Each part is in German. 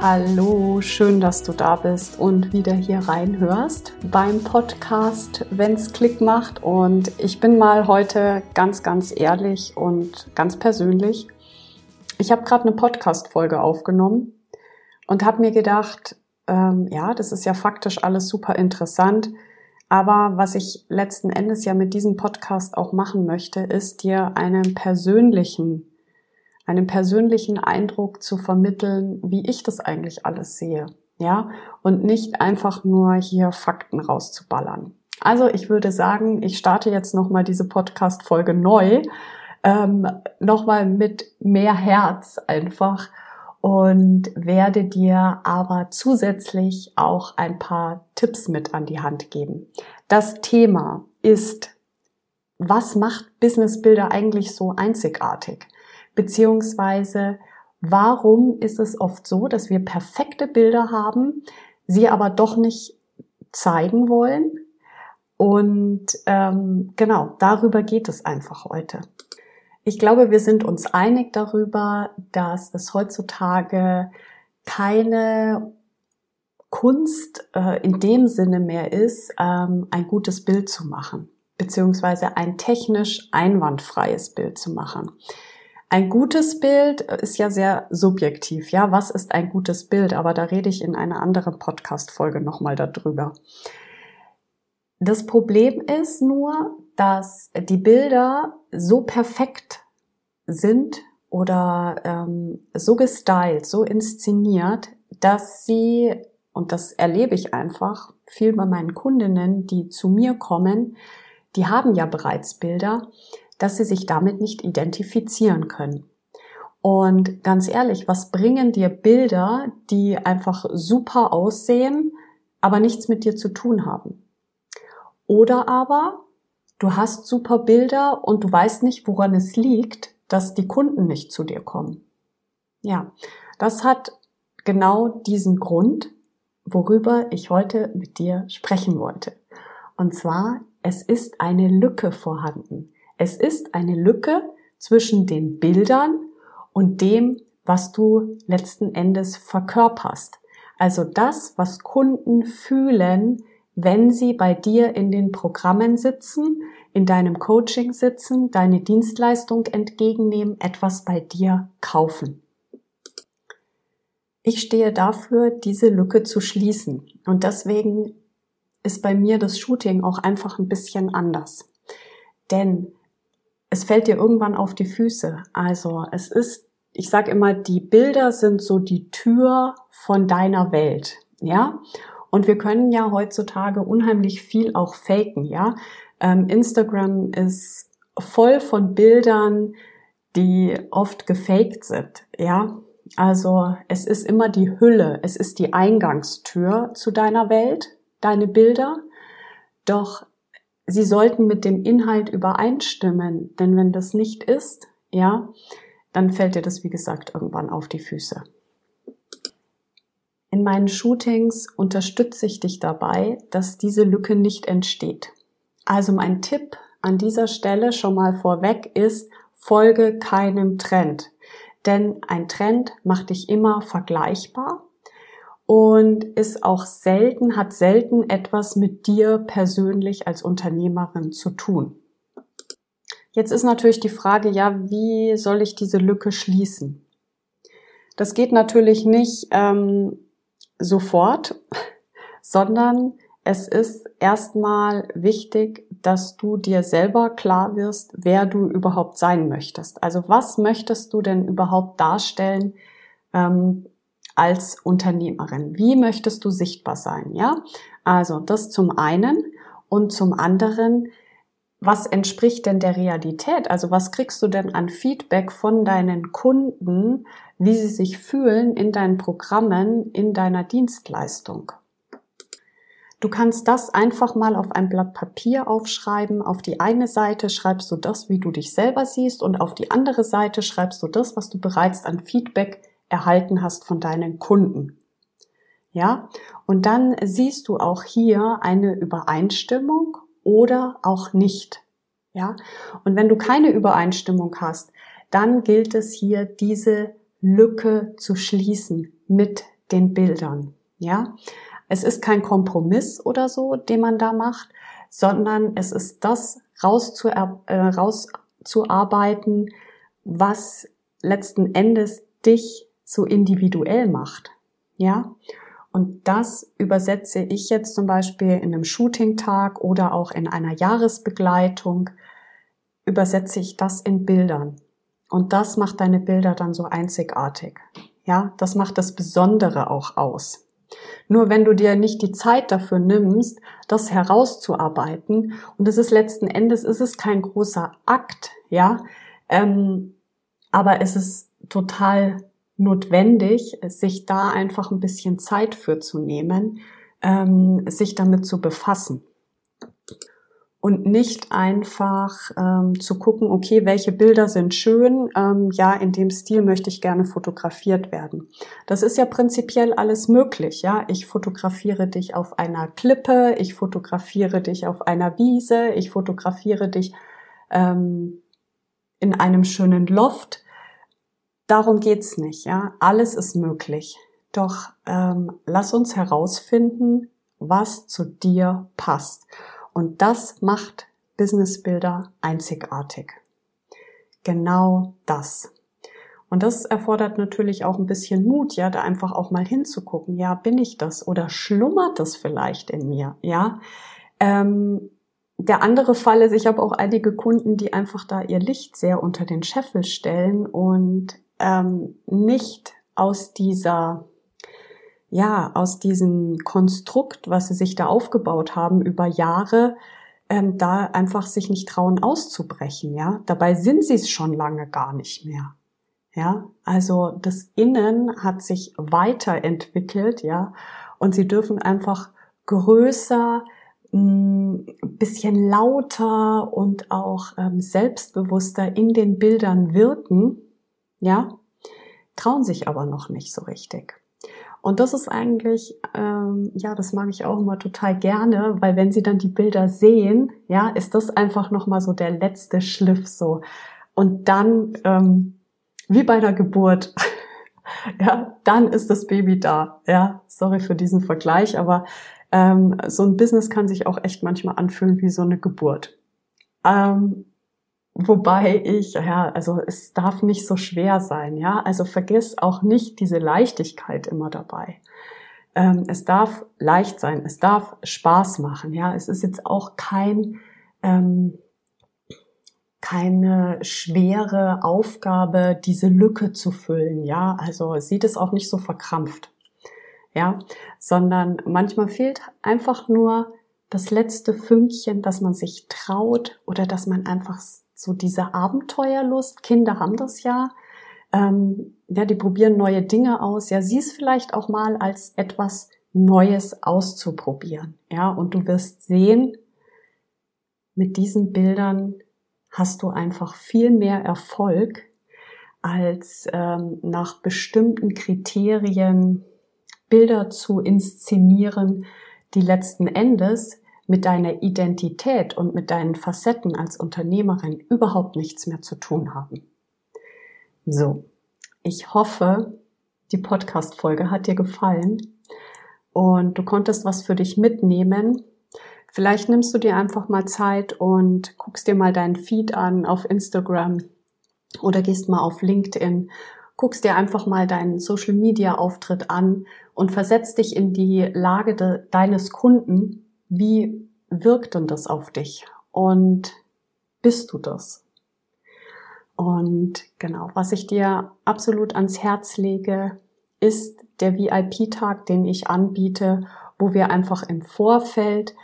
Hallo, schön, dass du da bist und wieder hier reinhörst beim Podcast, wenn's Klick macht. Und ich bin mal heute ganz, ganz ehrlich und ganz persönlich. Ich habe gerade eine Podcast-Folge aufgenommen und habe mir gedacht, ähm, ja, das ist ja faktisch alles super interessant. Aber was ich letzten Endes ja mit diesem Podcast auch machen möchte, ist dir einen persönlichen einen persönlichen Eindruck zu vermitteln, wie ich das eigentlich alles sehe. Ja, und nicht einfach nur hier Fakten rauszuballern. Also ich würde sagen, ich starte jetzt nochmal diese Podcast-Folge neu, ähm, nochmal mit mehr Herz einfach und werde dir aber zusätzlich auch ein paar Tipps mit an die Hand geben. Das Thema ist, was macht Businessbilder eigentlich so einzigartig? Beziehungsweise, warum ist es oft so, dass wir perfekte Bilder haben, sie aber doch nicht zeigen wollen? Und ähm, genau, darüber geht es einfach heute. Ich glaube, wir sind uns einig darüber, dass es heutzutage keine Kunst äh, in dem Sinne mehr ist, ähm, ein gutes Bild zu machen, beziehungsweise ein technisch einwandfreies Bild zu machen. Ein gutes Bild ist ja sehr subjektiv. Ja, was ist ein gutes Bild? Aber da rede ich in einer anderen Podcast-Folge nochmal darüber. Das Problem ist nur, dass die Bilder so perfekt sind oder ähm, so gestylt, so inszeniert, dass sie, und das erlebe ich einfach viel bei meinen Kundinnen, die zu mir kommen, die haben ja bereits Bilder, dass sie sich damit nicht identifizieren können. Und ganz ehrlich, was bringen dir Bilder, die einfach super aussehen, aber nichts mit dir zu tun haben? Oder aber du hast super Bilder und du weißt nicht, woran es liegt, dass die Kunden nicht zu dir kommen. Ja, das hat genau diesen Grund, worüber ich heute mit dir sprechen wollte. Und zwar, es ist eine Lücke vorhanden. Es ist eine Lücke zwischen den Bildern und dem, was du letzten Endes verkörperst. Also das, was Kunden fühlen, wenn sie bei dir in den Programmen sitzen, in deinem Coaching sitzen, deine Dienstleistung entgegennehmen, etwas bei dir kaufen. Ich stehe dafür, diese Lücke zu schließen. Und deswegen ist bei mir das Shooting auch einfach ein bisschen anders. Denn es fällt dir irgendwann auf die Füße. Also es ist, ich sage immer, die Bilder sind so die Tür von deiner Welt, ja. Und wir können ja heutzutage unheimlich viel auch faken, ja. Ähm, Instagram ist voll von Bildern, die oft gefaked sind, ja. Also es ist immer die Hülle, es ist die Eingangstür zu deiner Welt, deine Bilder. Doch sie sollten mit dem Inhalt übereinstimmen, denn wenn das nicht ist, ja, dann fällt dir das, wie gesagt, irgendwann auf die Füße. In meinen Shootings unterstütze ich dich dabei, dass diese Lücke nicht entsteht. Also mein Tipp an dieser Stelle schon mal vorweg ist, folge keinem Trend. Denn ein Trend macht dich immer vergleichbar und ist auch selten, hat selten etwas mit dir persönlich als Unternehmerin zu tun. Jetzt ist natürlich die Frage, ja, wie soll ich diese Lücke schließen? Das geht natürlich nicht ähm, sofort, sondern es ist erstmal wichtig, dass du dir selber klar wirst, wer du überhaupt sein möchtest. Also was möchtest du denn überhaupt darstellen? Ähm, als Unternehmerin? Wie möchtest du sichtbar sein? Ja, also das zum einen und zum anderen was entspricht denn der Realität? Also was kriegst du denn an Feedback von deinen Kunden, wie sie sich fühlen in deinen Programmen, in deiner Dienstleistung? Du kannst das einfach mal auf ein Blatt Papier aufschreiben. Auf die eine Seite schreibst du das, wie du dich selber siehst und auf die andere Seite schreibst du das, was du bereits an Feedback erhalten hast von deinen Kunden. Ja, und dann siehst du auch hier eine Übereinstimmung oder auch nicht. Ja, und wenn du keine Übereinstimmung hast, dann gilt es hier, diese Lücke zu schließen mit den Bildern. Ja, es ist kein Kompromiss oder so, den man da macht, sondern es ist das rauszu, äh, rauszuarbeiten, was letzten Endes dich so individuell macht. Ja, und das übersetze ich jetzt zum Beispiel in einem Shooting-Tag oder auch in einer Jahresbegleitung, übersetze ich das in Bildern. Und das macht deine Bilder dann so einzigartig. Ja, das macht das Besondere auch aus. Nur wenn du dir nicht die Zeit dafür nimmst, das herauszuarbeiten, und es ist letzten Endes, ist es kein großer Akt, ja, ähm, aber es ist total notwendig, sich da einfach ein bisschen Zeit für zu nehmen, ähm, sich damit zu befassen und nicht einfach ähm, zu gucken, okay, welche Bilder sind schön, ähm, ja, in dem Stil möchte ich gerne fotografiert werden. Das ist ja prinzipiell alles möglich, ja. Ich fotografiere dich auf einer Klippe, ich fotografiere dich auf einer Wiese, ich fotografiere dich ähm, in einem schönen Loft. Darum geht's nicht, ja. Alles ist möglich. Doch ähm, lass uns herausfinden, was zu dir passt. Und das macht Businessbilder einzigartig. Genau das. Und das erfordert natürlich auch ein bisschen Mut, ja, da einfach auch mal hinzugucken. Ja, bin ich das oder schlummert das vielleicht in mir? Ja. Ähm, der andere Fall ist, ich habe auch einige Kunden, die einfach da ihr Licht sehr unter den Scheffel stellen und ähm, nicht aus dieser ja, aus diesem Konstrukt, was sie sich da aufgebaut haben über Jahre, ähm, da einfach sich nicht trauen auszubrechen, ja. Dabei sind sie es schon lange gar nicht mehr. Ja, also das Innen hat sich weiterentwickelt, ja, und sie dürfen einfach größer, ein hm, bisschen lauter und auch ähm, selbstbewusster in den Bildern wirken, ja, trauen sich aber noch nicht so richtig. Und das ist eigentlich, ähm, ja, das mag ich auch immer total gerne, weil wenn sie dann die Bilder sehen, ja, ist das einfach nochmal so der letzte Schliff so. Und dann, ähm, wie bei der Geburt, ja, dann ist das Baby da. Ja, sorry für diesen Vergleich, aber ähm, so ein Business kann sich auch echt manchmal anfühlen wie so eine Geburt. Ähm, Wobei ich, ja, also es darf nicht so schwer sein, ja. Also vergiss auch nicht diese Leichtigkeit immer dabei. Ähm, es darf leicht sein, es darf Spaß machen, ja. Es ist jetzt auch kein, ähm, keine schwere Aufgabe, diese Lücke zu füllen, ja. Also sieht es auch nicht so verkrampft, ja. Sondern manchmal fehlt einfach nur das letzte Fünkchen, dass man sich traut oder dass man einfach so diese Abenteuerlust. Kinder haben das ja. Ähm, ja, die probieren neue Dinge aus. Ja, sieh es vielleicht auch mal als etwas Neues auszuprobieren. Ja, und du wirst sehen, mit diesen Bildern hast du einfach viel mehr Erfolg, als ähm, nach bestimmten Kriterien Bilder zu inszenieren, die letzten Endes mit deiner Identität und mit deinen Facetten als Unternehmerin überhaupt nichts mehr zu tun haben. So, ich hoffe, die Podcast-Folge hat dir gefallen und du konntest was für dich mitnehmen. Vielleicht nimmst du dir einfach mal Zeit und guckst dir mal deinen Feed an auf Instagram oder gehst mal auf LinkedIn, guckst dir einfach mal deinen Social Media Auftritt an und versetzt dich in die Lage de, deines Kunden wie wirkt denn das auf dich? Und bist du das? Und genau, was ich dir absolut ans Herz lege, ist der VIP-Tag, den ich anbiete, wo wir einfach im Vorfeld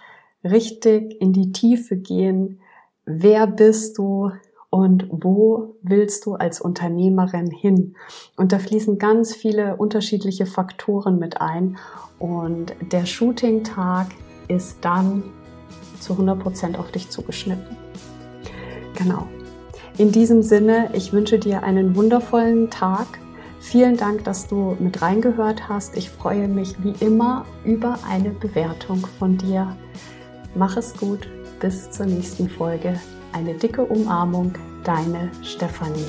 richtig in die Tiefe gehen, wer bist du und wo willst du als Unternehmerin hin? Und da fließen ganz viele unterschiedliche Faktoren mit ein. Und der Shooting-Tag ist dann zu 100% auf dich zugeschnitten. Genau. In diesem Sinne, ich wünsche dir einen wundervollen Tag. Vielen Dank, dass du mit reingehört hast. Ich freue mich wie immer über eine Bewertung von dir. Mach es gut. Bis zur nächsten Folge. Eine dicke Umarmung. Deine Stefanie.